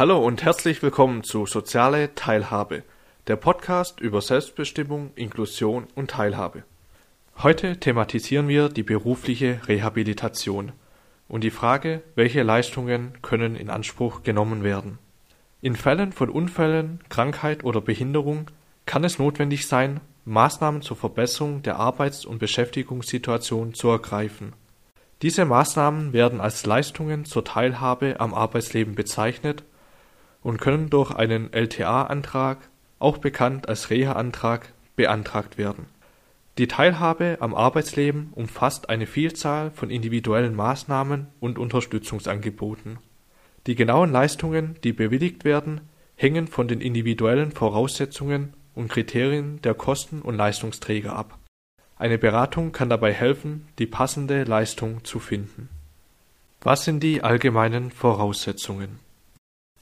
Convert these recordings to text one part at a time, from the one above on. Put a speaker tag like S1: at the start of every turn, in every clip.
S1: Hallo und herzlich willkommen zu Soziale Teilhabe, der Podcast über Selbstbestimmung, Inklusion und Teilhabe. Heute thematisieren wir die berufliche Rehabilitation und die Frage, welche Leistungen können in Anspruch genommen werden. In Fällen von Unfällen, Krankheit oder Behinderung kann es notwendig sein, Maßnahmen zur Verbesserung der Arbeits- und Beschäftigungssituation zu ergreifen. Diese Maßnahmen werden als Leistungen zur Teilhabe am Arbeitsleben bezeichnet und können durch einen LTA-Antrag, auch bekannt als Reha-Antrag, beantragt werden. Die Teilhabe am Arbeitsleben umfasst eine Vielzahl von individuellen Maßnahmen und Unterstützungsangeboten. Die genauen Leistungen, die bewilligt werden, hängen von den individuellen Voraussetzungen und Kriterien der Kosten- und Leistungsträger ab. Eine Beratung kann dabei helfen, die passende Leistung zu finden. Was sind die allgemeinen Voraussetzungen?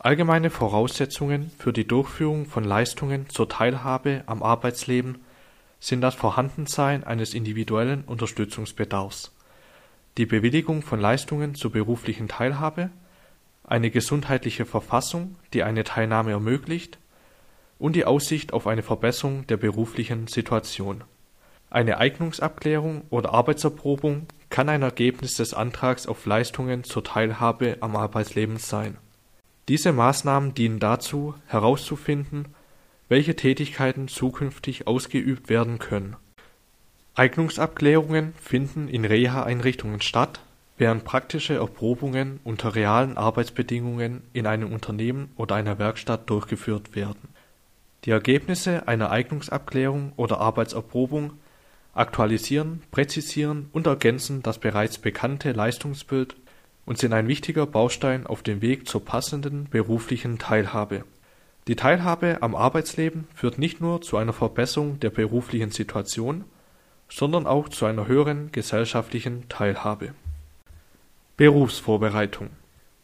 S1: Allgemeine Voraussetzungen für die Durchführung von Leistungen zur Teilhabe am Arbeitsleben sind das Vorhandensein eines individuellen Unterstützungsbedarfs, die Bewilligung von Leistungen zur beruflichen Teilhabe, eine gesundheitliche Verfassung, die eine Teilnahme ermöglicht, und die Aussicht auf eine Verbesserung der beruflichen Situation. Eine Eignungsabklärung oder Arbeitserprobung kann ein Ergebnis des Antrags auf Leistungen zur Teilhabe am Arbeitsleben sein. Diese Maßnahmen dienen dazu, herauszufinden, welche Tätigkeiten zukünftig ausgeübt werden können. Eignungsabklärungen finden in Reha-Einrichtungen statt, während praktische Erprobungen unter realen Arbeitsbedingungen in einem Unternehmen oder einer Werkstatt durchgeführt werden. Die Ergebnisse einer Eignungsabklärung oder Arbeitserprobung aktualisieren, präzisieren und ergänzen das bereits bekannte Leistungsbild und sind ein wichtiger Baustein auf dem Weg zur passenden beruflichen Teilhabe. Die Teilhabe am Arbeitsleben führt nicht nur zu einer Verbesserung der beruflichen Situation, sondern auch zu einer höheren gesellschaftlichen Teilhabe. Berufsvorbereitung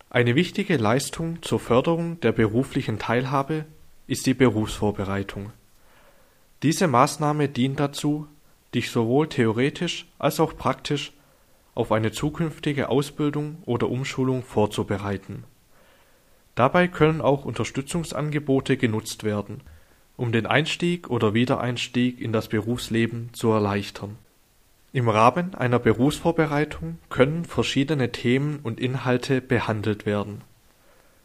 S1: Eine wichtige Leistung zur Förderung der beruflichen Teilhabe ist die Berufsvorbereitung. Diese Maßnahme dient dazu, dich sowohl theoretisch als auch praktisch auf eine zukünftige Ausbildung oder Umschulung vorzubereiten. Dabei können auch Unterstützungsangebote genutzt werden, um den Einstieg oder Wiedereinstieg in das Berufsleben zu erleichtern. Im Rahmen einer Berufsvorbereitung können verschiedene Themen und Inhalte behandelt werden.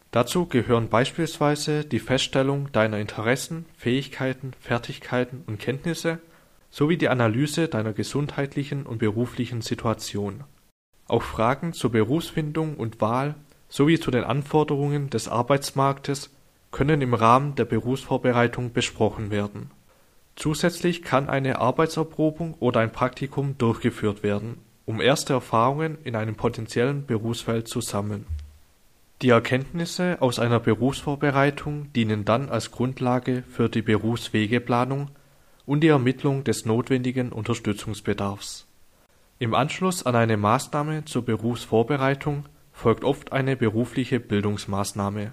S1: Dazu gehören beispielsweise die Feststellung deiner Interessen, Fähigkeiten, Fertigkeiten und Kenntnisse sowie die Analyse deiner gesundheitlichen und beruflichen Situation. Auch Fragen zur Berufsfindung und Wahl sowie zu den Anforderungen des Arbeitsmarktes können im Rahmen der Berufsvorbereitung besprochen werden. Zusätzlich kann eine Arbeitserprobung oder ein Praktikum durchgeführt werden, um erste Erfahrungen in einem potenziellen Berufsfeld zu sammeln. Die Erkenntnisse aus einer Berufsvorbereitung dienen dann als Grundlage für die Berufswegeplanung und die Ermittlung des notwendigen Unterstützungsbedarfs. Im Anschluss an eine Maßnahme zur Berufsvorbereitung folgt oft eine berufliche Bildungsmaßnahme.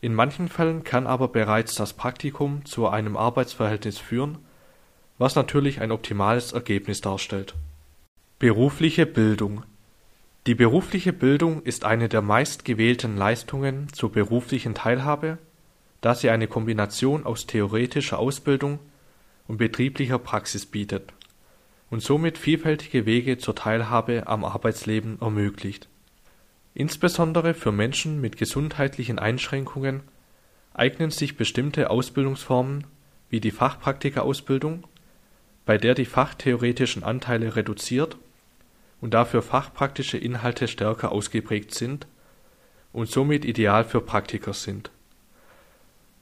S1: In manchen Fällen kann aber bereits das Praktikum zu einem Arbeitsverhältnis führen, was natürlich ein optimales Ergebnis darstellt. Berufliche Bildung Die berufliche Bildung ist eine der meistgewählten Leistungen zur beruflichen Teilhabe, da sie eine Kombination aus theoretischer Ausbildung und betrieblicher Praxis bietet und somit vielfältige Wege zur Teilhabe am Arbeitsleben ermöglicht. Insbesondere für Menschen mit gesundheitlichen Einschränkungen eignen sich bestimmte Ausbildungsformen wie die Fachpraktikerausbildung, bei der die fachtheoretischen Anteile reduziert und dafür fachpraktische Inhalte stärker ausgeprägt sind und somit ideal für Praktiker sind.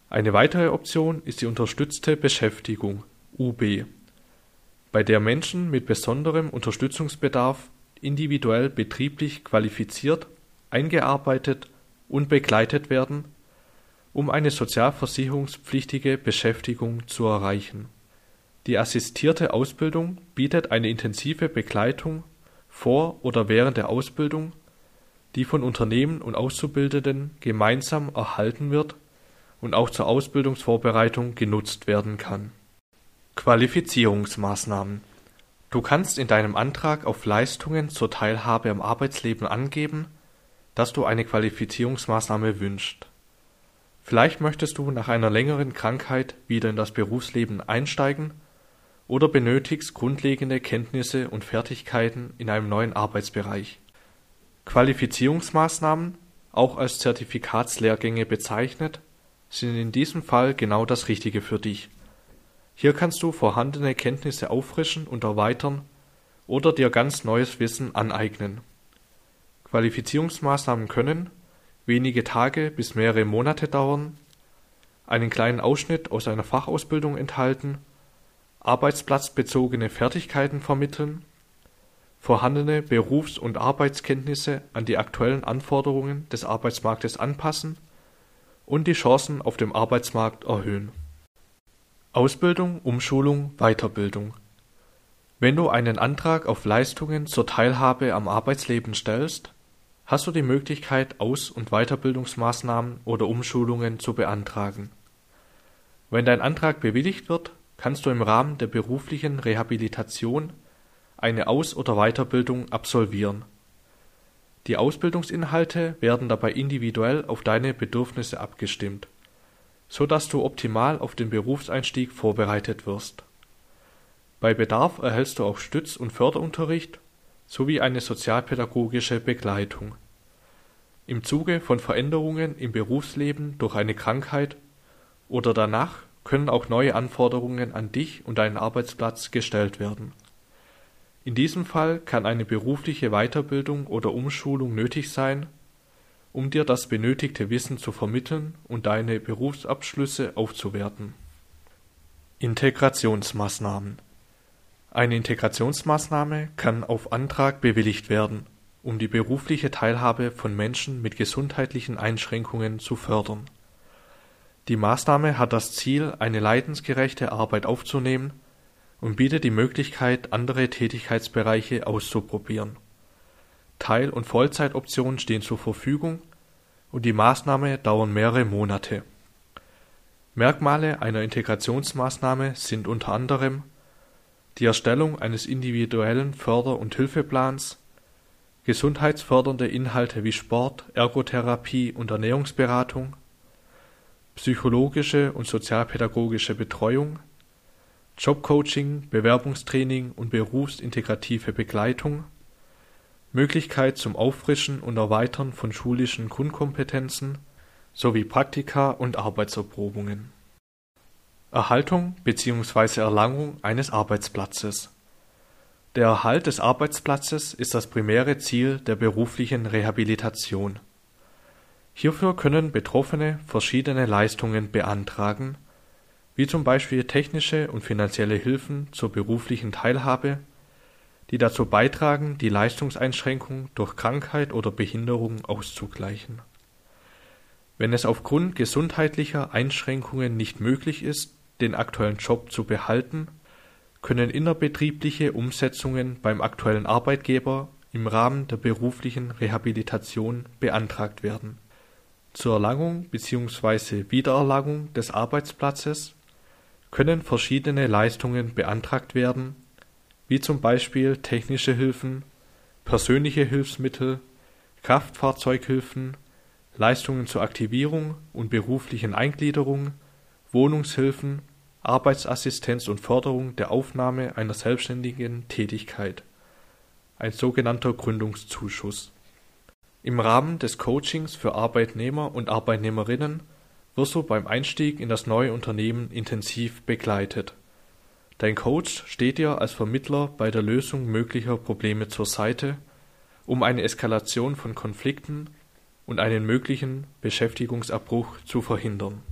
S1: Eine weitere Option ist die unterstützte Beschäftigung UB, bei der Menschen mit besonderem Unterstützungsbedarf individuell betrieblich qualifiziert, eingearbeitet und begleitet werden, um eine sozialversicherungspflichtige Beschäftigung zu erreichen. Die assistierte Ausbildung bietet eine intensive Begleitung vor oder während der Ausbildung, die von Unternehmen und Auszubildenden gemeinsam erhalten wird und auch zur Ausbildungsvorbereitung genutzt werden kann Qualifizierungsmaßnahmen Du kannst in deinem Antrag auf Leistungen zur Teilhabe am Arbeitsleben angeben, dass du eine Qualifizierungsmaßnahme wünschst. Vielleicht möchtest du nach einer längeren Krankheit wieder in das Berufsleben einsteigen oder benötigst grundlegende Kenntnisse und Fertigkeiten in einem neuen Arbeitsbereich. Qualifizierungsmaßnahmen, auch als Zertifikatslehrgänge bezeichnet, sind in diesem Fall genau das Richtige für dich. Hier kannst du vorhandene Kenntnisse auffrischen und erweitern oder dir ganz neues Wissen aneignen. Qualifizierungsmaßnahmen können wenige Tage bis mehrere Monate dauern, einen kleinen Ausschnitt aus einer Fachausbildung enthalten, arbeitsplatzbezogene Fertigkeiten vermitteln, vorhandene Berufs- und Arbeitskenntnisse an die aktuellen Anforderungen des Arbeitsmarktes anpassen und die Chancen auf dem Arbeitsmarkt erhöhen. Ausbildung, Umschulung, Weiterbildung. Wenn du einen Antrag auf Leistungen zur Teilhabe am Arbeitsleben stellst, hast du die Möglichkeit, Aus- und Weiterbildungsmaßnahmen oder Umschulungen zu beantragen. Wenn dein Antrag bewilligt wird, kannst du im Rahmen der beruflichen Rehabilitation eine Aus- oder Weiterbildung absolvieren. Die Ausbildungsinhalte werden dabei individuell auf deine Bedürfnisse abgestimmt, so dass du optimal auf den Berufseinstieg vorbereitet wirst. Bei Bedarf erhältst du auch Stütz- und Förderunterricht sowie eine sozialpädagogische Begleitung. Im Zuge von Veränderungen im Berufsleben durch eine Krankheit oder danach können auch neue Anforderungen an dich und deinen Arbeitsplatz gestellt werden. In diesem Fall kann eine berufliche Weiterbildung oder Umschulung nötig sein, um dir das benötigte Wissen zu vermitteln und deine Berufsabschlüsse aufzuwerten. Integrationsmaßnahmen eine Integrationsmaßnahme kann auf Antrag bewilligt werden, um die berufliche Teilhabe von Menschen mit gesundheitlichen Einschränkungen zu fördern. Die Maßnahme hat das Ziel, eine leidensgerechte Arbeit aufzunehmen und bietet die Möglichkeit, andere Tätigkeitsbereiche auszuprobieren. Teil- und Vollzeitoptionen stehen zur Verfügung und die Maßnahme dauert mehrere Monate. Merkmale einer Integrationsmaßnahme sind unter anderem die Erstellung eines individuellen Förder und Hilfeplans, gesundheitsfördernde Inhalte wie Sport, Ergotherapie und Ernährungsberatung, psychologische und sozialpädagogische Betreuung, Jobcoaching, Bewerbungstraining und berufsintegrative Begleitung, Möglichkeit zum Auffrischen und Erweitern von schulischen Grundkompetenzen sowie Praktika und Arbeitserprobungen Erhaltung bzw. Erlangung eines Arbeitsplatzes. Der Erhalt des Arbeitsplatzes ist das primäre Ziel der beruflichen Rehabilitation. Hierfür können Betroffene verschiedene Leistungen beantragen, wie zum Beispiel technische und finanzielle Hilfen zur beruflichen Teilhabe, die dazu beitragen, die Leistungseinschränkung durch Krankheit oder Behinderung auszugleichen. Wenn es aufgrund gesundheitlicher Einschränkungen nicht möglich ist den aktuellen Job zu behalten, können innerbetriebliche Umsetzungen beim aktuellen Arbeitgeber im Rahmen der beruflichen Rehabilitation beantragt werden. Zur Erlangung bzw. Wiedererlangung des Arbeitsplatzes können verschiedene Leistungen beantragt werden, wie zum Beispiel technische Hilfen, persönliche Hilfsmittel, Kraftfahrzeughilfen, Leistungen zur Aktivierung und beruflichen Eingliederung Wohnungshilfen, Arbeitsassistenz und Förderung der Aufnahme einer selbstständigen Tätigkeit (ein sogenannter Gründungszuschuss). Im Rahmen des Coachings für Arbeitnehmer und Arbeitnehmerinnen wirst du beim Einstieg in das neue Unternehmen intensiv begleitet. Dein Coach steht dir als Vermittler bei der Lösung möglicher Probleme zur Seite, um eine Eskalation von Konflikten und einen möglichen Beschäftigungsabbruch zu verhindern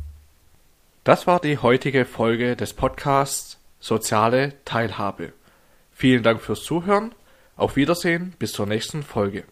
S1: das war die heutige Folge des Podcasts Soziale Teilhabe. Vielen Dank fürs Zuhören. Auf Wiedersehen bis zur nächsten Folge.